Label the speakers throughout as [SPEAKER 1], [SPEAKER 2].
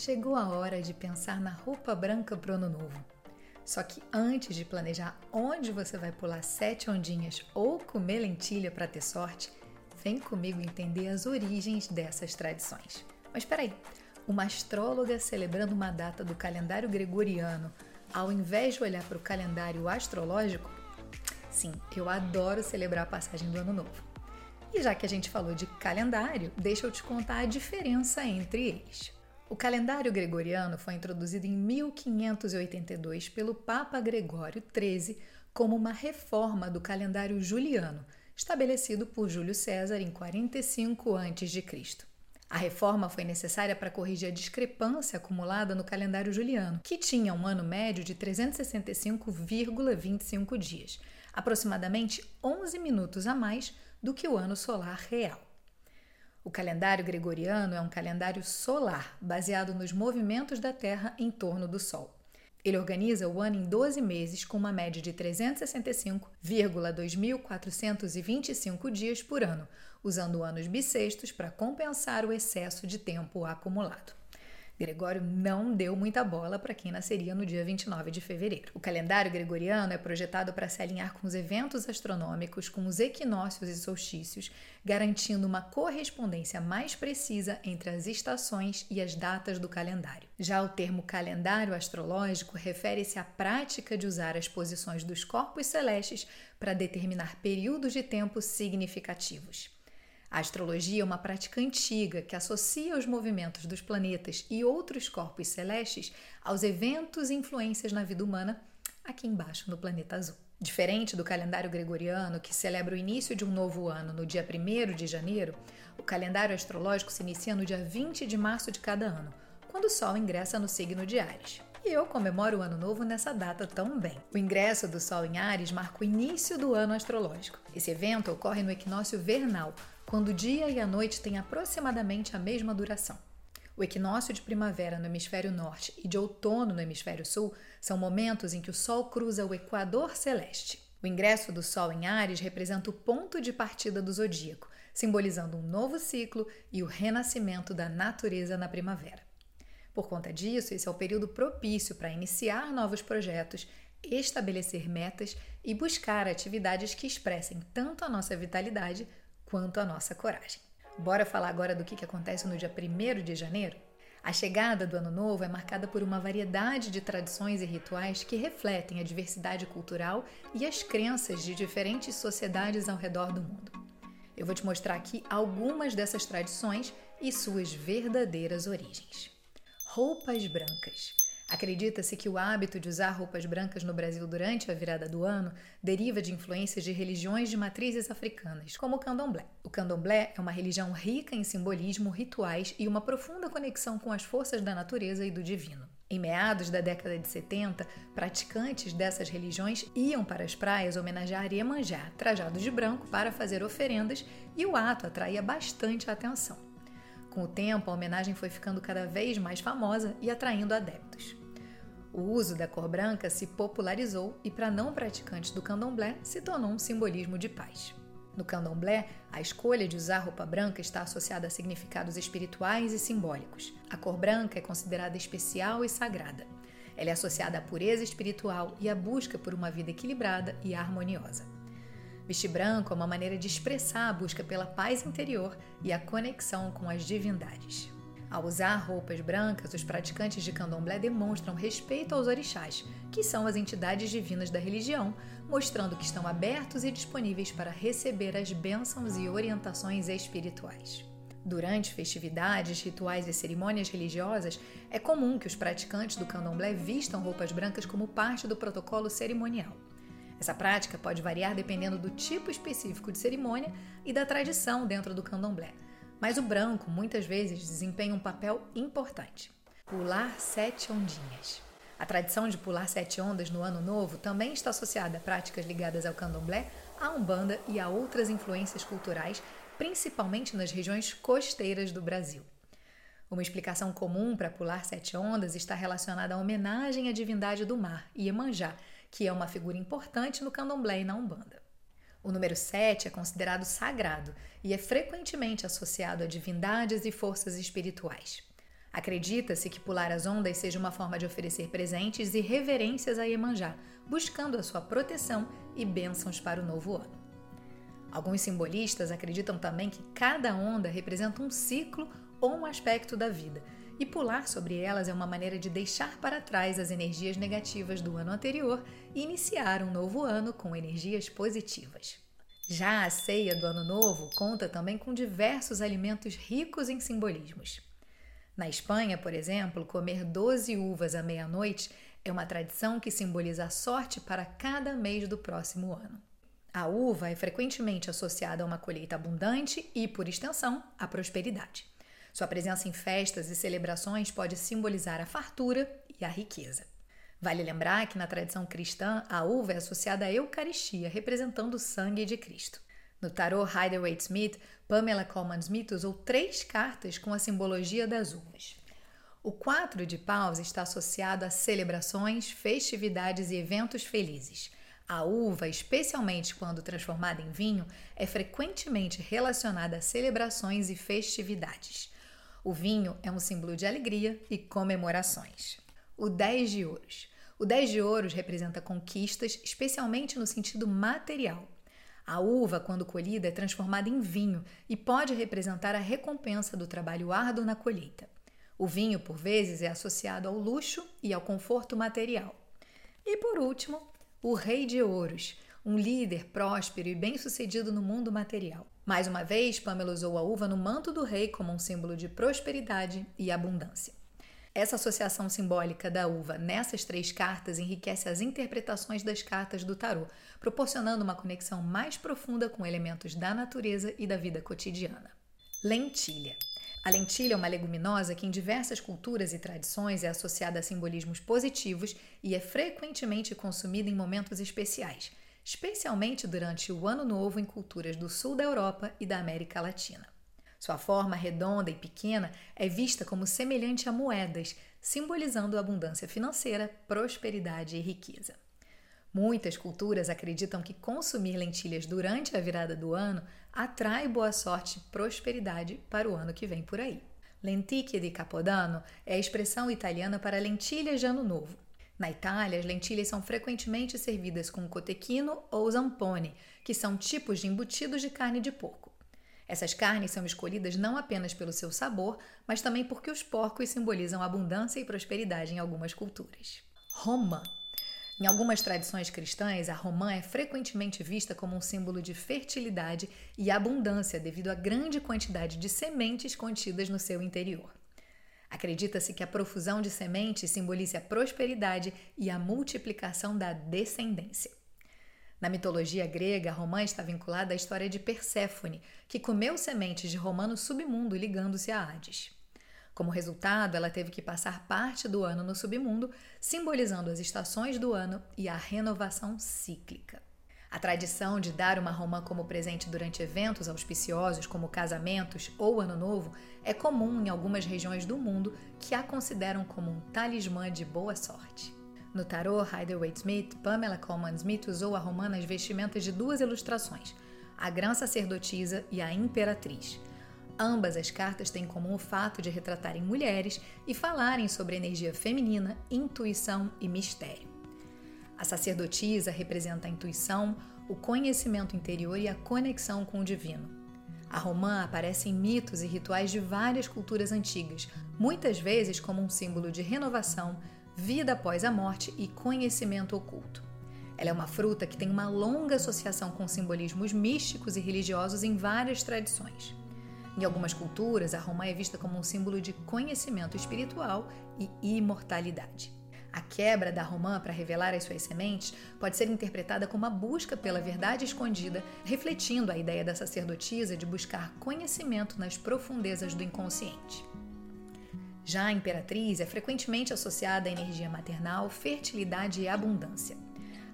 [SPEAKER 1] chegou a hora de pensar na roupa branca pro ano novo. Só que antes de planejar onde você vai pular sete ondinhas ou comer lentilha para ter sorte, vem comigo entender as origens dessas tradições. Mas peraí, uma astróloga celebrando uma data do calendário gregoriano, ao invés de olhar para o calendário astrológico? Sim, eu adoro celebrar a passagem do ano novo. E já que a gente falou de calendário, deixa eu te contar a diferença entre eles. O calendário gregoriano foi introduzido em 1582 pelo Papa Gregório XIII como uma reforma do calendário juliano, estabelecido por Júlio César em 45 a.C. A reforma foi necessária para corrigir a discrepância acumulada no calendário juliano, que tinha um ano médio de 365,25 dias, aproximadamente 11 minutos a mais do que o ano solar real. O calendário gregoriano é um calendário solar, baseado nos movimentos da Terra em torno do Sol. Ele organiza o ano em 12 meses, com uma média de 365,2425 dias por ano, usando anos bissextos para compensar o excesso de tempo acumulado. Gregório não deu muita bola para quem nasceria no dia 29 de fevereiro. O calendário gregoriano é projetado para se alinhar com os eventos astronômicos, com os equinócios e solstícios, garantindo uma correspondência mais precisa entre as estações e as datas do calendário. Já o termo calendário astrológico refere-se à prática de usar as posições dos corpos celestes para determinar períodos de tempo significativos. A astrologia é uma prática antiga que associa os movimentos dos planetas e outros corpos celestes aos eventos e influências na vida humana aqui embaixo no planeta azul. Diferente do calendário gregoriano, que celebra o início de um novo ano no dia 1 de janeiro, o calendário astrológico se inicia no dia 20 de março de cada ano, quando o Sol ingressa no signo de Ares. E eu comemoro o Ano Novo nessa data também. O ingresso do Sol em Ares marca o início do ano astrológico. Esse evento ocorre no equinócio vernal, quando o dia e a noite têm aproximadamente a mesma duração. O equinócio de primavera no hemisfério norte e de outono no hemisfério sul são momentos em que o Sol cruza o equador celeste. O ingresso do Sol em Ares representa o ponto de partida do zodíaco, simbolizando um novo ciclo e o renascimento da natureza na primavera. Por conta disso, esse é o período propício para iniciar novos projetos, estabelecer metas e buscar atividades que expressem tanto a nossa vitalidade quanto a nossa coragem. Bora falar agora do que acontece no dia 1 de janeiro? A chegada do Ano Novo é marcada por uma variedade de tradições e rituais que refletem a diversidade cultural e as crenças de diferentes sociedades ao redor do mundo. Eu vou te mostrar aqui algumas dessas tradições e suas verdadeiras origens. Roupas brancas. Acredita-se que o hábito de usar roupas brancas no Brasil durante a virada do ano deriva de influências de religiões de matrizes africanas, como o candomblé. O candomblé é uma religião rica em simbolismo, rituais e uma profunda conexão com as forças da natureza e do divino. Em meados da década de 70, praticantes dessas religiões iam para as praias homenagear Iemanjá, trajados de branco, para fazer oferendas, e o ato atraía bastante a atenção. Com o tempo, a homenagem foi ficando cada vez mais famosa e atraindo adeptos. O uso da cor branca se popularizou e, para não praticantes do candomblé, se tornou um simbolismo de paz. No candomblé, a escolha de usar roupa branca está associada a significados espirituais e simbólicos. A cor branca é considerada especial e sagrada. Ela é associada à pureza espiritual e à busca por uma vida equilibrada e harmoniosa. Vestir branco é uma maneira de expressar a busca pela paz interior e a conexão com as divindades. Ao usar roupas brancas, os praticantes de candomblé demonstram respeito aos orixás, que são as entidades divinas da religião, mostrando que estão abertos e disponíveis para receber as bênçãos e orientações espirituais. Durante festividades, rituais e cerimônias religiosas, é comum que os praticantes do candomblé vistam roupas brancas como parte do protocolo cerimonial. Essa prática pode variar dependendo do tipo específico de cerimônia e da tradição dentro do candomblé. Mas o branco muitas vezes desempenha um papel importante: pular sete ondinhas. A tradição de pular sete ondas no Ano Novo também está associada a práticas ligadas ao candomblé, à umbanda e a outras influências culturais, principalmente nas regiões costeiras do Brasil. Uma explicação comum para pular sete ondas está relacionada à homenagem à divindade do mar, Iemanjá, que é uma figura importante no candomblé e na umbanda. O número 7 é considerado sagrado e é frequentemente associado a divindades e forças espirituais. Acredita-se que pular as ondas seja uma forma de oferecer presentes e reverências a Iemanjá, buscando a sua proteção e bênçãos para o novo ano. Alguns simbolistas acreditam também que cada onda representa um ciclo ou um aspecto da vida, e pular sobre elas é uma maneira de deixar para trás as energias negativas do ano anterior e iniciar um novo ano com energias positivas. Já a ceia do Ano Novo conta também com diversos alimentos ricos em simbolismos. Na Espanha, por exemplo, comer 12 uvas à meia-noite é uma tradição que simboliza a sorte para cada mês do próximo ano. A uva é frequentemente associada a uma colheita abundante e, por extensão, à prosperidade. Sua presença em festas e celebrações pode simbolizar a fartura e a riqueza. Vale lembrar que na tradição cristã, a uva é associada à Eucaristia, representando o sangue de Cristo. No tarô Rider-Waite-Smith, Pamela Coleman-Smith usou três cartas com a simbologia das uvas. O quatro de paus está associado a celebrações, festividades e eventos felizes. A uva, especialmente quando transformada em vinho, é frequentemente relacionada a celebrações e festividades. O vinho é um símbolo de alegria e comemorações. O 10 de ouros. O 10 de ouros representa conquistas, especialmente no sentido material. A uva, quando colhida, é transformada em vinho e pode representar a recompensa do trabalho árduo na colheita. O vinho, por vezes, é associado ao luxo e ao conforto material. E por último, o Rei de Ouros, um líder próspero e bem-sucedido no mundo material. Mais uma vez, Pamela usou a uva no manto do rei como um símbolo de prosperidade e abundância. Essa associação simbólica da uva nessas três cartas enriquece as interpretações das cartas do tarô, proporcionando uma conexão mais profunda com elementos da natureza e da vida cotidiana. Lentilha. A lentilha é uma leguminosa que, em diversas culturas e tradições, é associada a simbolismos positivos e é frequentemente consumida em momentos especiais, especialmente durante o Ano Novo em culturas do sul da Europa e da América Latina. Sua forma redonda e pequena é vista como semelhante a moedas, simbolizando abundância financeira, prosperidade e riqueza. Muitas culturas acreditam que consumir lentilhas durante a virada do ano atrai boa sorte e prosperidade para o ano que vem por aí. Lenticchie di Capodanno é a expressão italiana para lentilhas de ano novo. Na Itália, as lentilhas são frequentemente servidas com cotechino ou zampone, que são tipos de embutidos de carne de porco. Essas carnes são escolhidas não apenas pelo seu sabor, mas também porque os porcos simbolizam abundância e prosperidade em algumas culturas. Romã. Em algumas tradições cristãs, a romã é frequentemente vista como um símbolo de fertilidade e abundância devido à grande quantidade de sementes contidas no seu interior. Acredita-se que a profusão de sementes simbolize a prosperidade e a multiplicação da descendência. Na mitologia grega, romã está vinculada à história de Perséfone, que comeu sementes de romã no submundo ligando-se a Hades. Como resultado, ela teve que passar parte do ano no submundo, simbolizando as estações do ano e a renovação cíclica. A tradição de dar uma romã como presente durante eventos auspiciosos, como casamentos ou Ano Novo, é comum em algumas regiões do mundo que a consideram como um talismã de boa sorte. No tarô Rider-Waite-Smith, Pamela Coleman-Smith usou a romã nas vestimentas de duas ilustrações, a Grã Sacerdotisa e a Imperatriz. Ambas as cartas têm em comum o fato de retratarem mulheres e falarem sobre energia feminina, intuição e mistério. A sacerdotisa representa a intuição, o conhecimento interior e a conexão com o divino. A romã aparece em mitos e rituais de várias culturas antigas, muitas vezes como um símbolo de renovação, vida após a morte e conhecimento oculto. Ela é uma fruta que tem uma longa associação com simbolismos místicos e religiosos em várias tradições. Em algumas culturas, a romã é vista como um símbolo de conhecimento espiritual e imortalidade. A quebra da romã para revelar as suas sementes pode ser interpretada como uma busca pela verdade escondida, refletindo a ideia da sacerdotisa de buscar conhecimento nas profundezas do inconsciente. Já a imperatriz é frequentemente associada à energia maternal, fertilidade e abundância.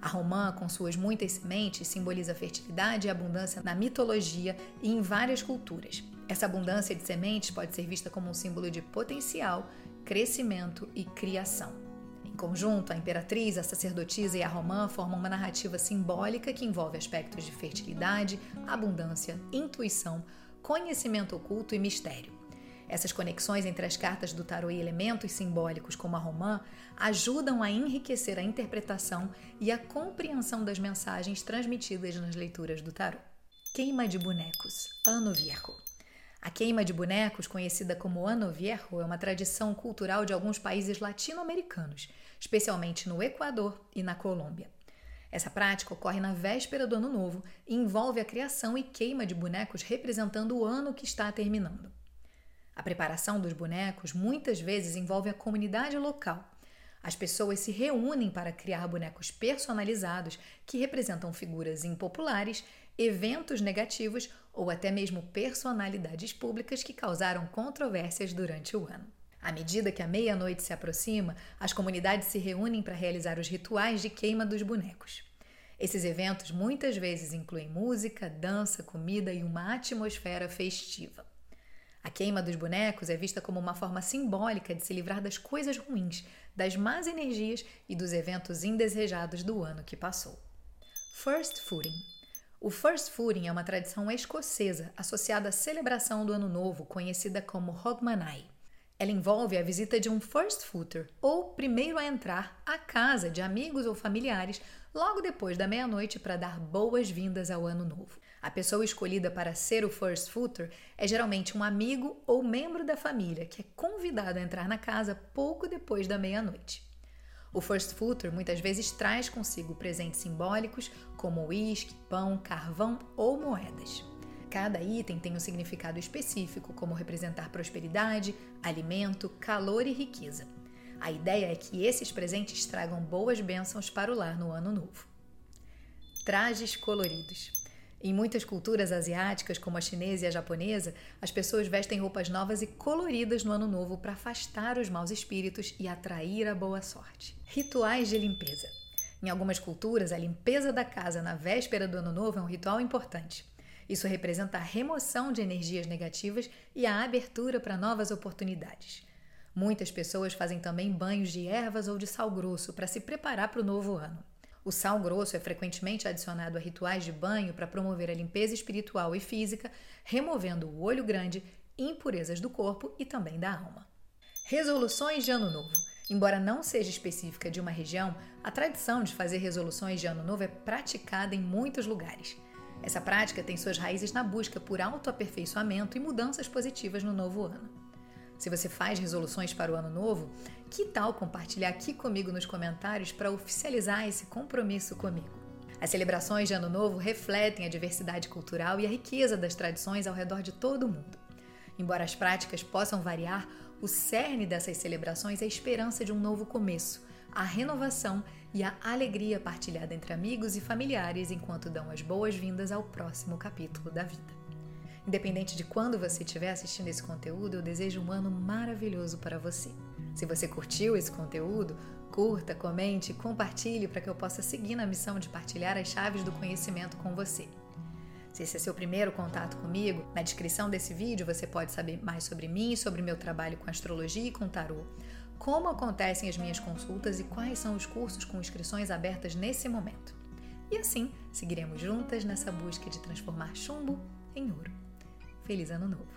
[SPEAKER 1] A romã, com suas muitas sementes, simboliza fertilidade e abundância na mitologia e em várias culturas. Essa abundância de sementes pode ser vista como um símbolo de potencial, crescimento e criação. Em conjunto, a imperatriz, a sacerdotisa e a romã formam uma narrativa simbólica que envolve aspectos de fertilidade, abundância, intuição, conhecimento oculto e mistério. Essas conexões entre as cartas do tarô e elementos simbólicos como a romã ajudam a enriquecer a interpretação e a compreensão das mensagens transmitidas nas leituras do tarô. Queima de bonecos, Ano Viejo. A queima de bonecos, conhecida como Ano Viejo, é uma tradição cultural de alguns países latino-americanos, especialmente no Equador e na Colômbia. Essa prática ocorre na véspera do Ano Novo e envolve a criação e queima de bonecos representando o ano que está terminando. A preparação dos bonecos muitas vezes envolve a comunidade local. As pessoas se reúnem para criar bonecos personalizados que representam figuras impopulares, eventos negativos ou até mesmo personalidades públicas que causaram controvérsias durante o ano. À medida que a meia-noite se aproxima, as comunidades se reúnem para realizar os rituais de queima dos bonecos. Esses eventos muitas vezes incluem música, dança, comida e uma atmosfera festiva. A queima dos bonecos é vista como uma forma simbólica de se livrar das coisas ruins, das más energias e dos eventos indesejados do ano que passou. First Footing O First Footing é uma tradição escocesa associada à celebração do Ano Novo, conhecida como Hogmanay. Ela envolve a visita de um first footer, ou primeiro a entrar, à casa de amigos ou familiares logo depois da meia-noite para dar boas-vindas ao ano novo. A pessoa escolhida para ser o first footer é geralmente um amigo ou membro da família que é convidado a entrar na casa pouco depois da meia-noite. O first footer muitas vezes traz consigo presentes simbólicos como uísque, pão, carvão ou moedas. Cada item tem um significado específico, como representar prosperidade, alimento, calor e riqueza. A ideia é que esses presentes tragam boas bênçãos para o lar no ano novo. Trajes coloridos. Em muitas culturas asiáticas, como a chinesa e a japonesa, as pessoas vestem roupas novas e coloridas no ano novo para afastar os maus espíritos e atrair a boa sorte. Rituais de limpeza. Em algumas culturas, a limpeza da casa na véspera do ano novo é um ritual importante. Isso representa a remoção de energias negativas e a abertura para novas oportunidades. Muitas pessoas fazem também banhos de ervas ou de sal grosso para se preparar para o novo ano. O sal grosso é frequentemente adicionado a rituais de banho para promover a limpeza espiritual e física, removendo o olho grande, impurezas do corpo e também da alma. Resoluções de Ano Novo. Embora não seja específica de uma região, a tradição de fazer resoluções de Ano Novo é praticada em muitos lugares. Essa prática tem suas raízes na busca por autoaperfeiçoamento e mudanças positivas no novo ano. Se você faz resoluções para o ano novo, que tal compartilhar aqui comigo nos comentários para oficializar esse compromisso comigo? As celebrações de Ano Novo refletem a diversidade cultural e a riqueza das tradições ao redor de todo o mundo. Embora as práticas possam variar, o cerne dessas celebrações é a esperança de um novo começo, a renovação e a alegria partilhada entre amigos e familiares enquanto dão as boas-vindas ao próximo capítulo da vida. Independente de quando você estiver assistindo esse conteúdo, eu desejo um ano maravilhoso para você. Se você curtiu esse conteúdo, curta, comente, compartilhe para que eu possa seguir na missão de partilhar as chaves do conhecimento com você. Se esse é seu primeiro contato comigo, na descrição desse vídeo você pode saber mais sobre mim, sobre meu trabalho com astrologia e com tarô, como acontecem as minhas consultas e quais são os cursos com inscrições abertas nesse momento. E assim, seguiremos juntas nessa busca de transformar chumbo em ouro. Feliz Ano Novo!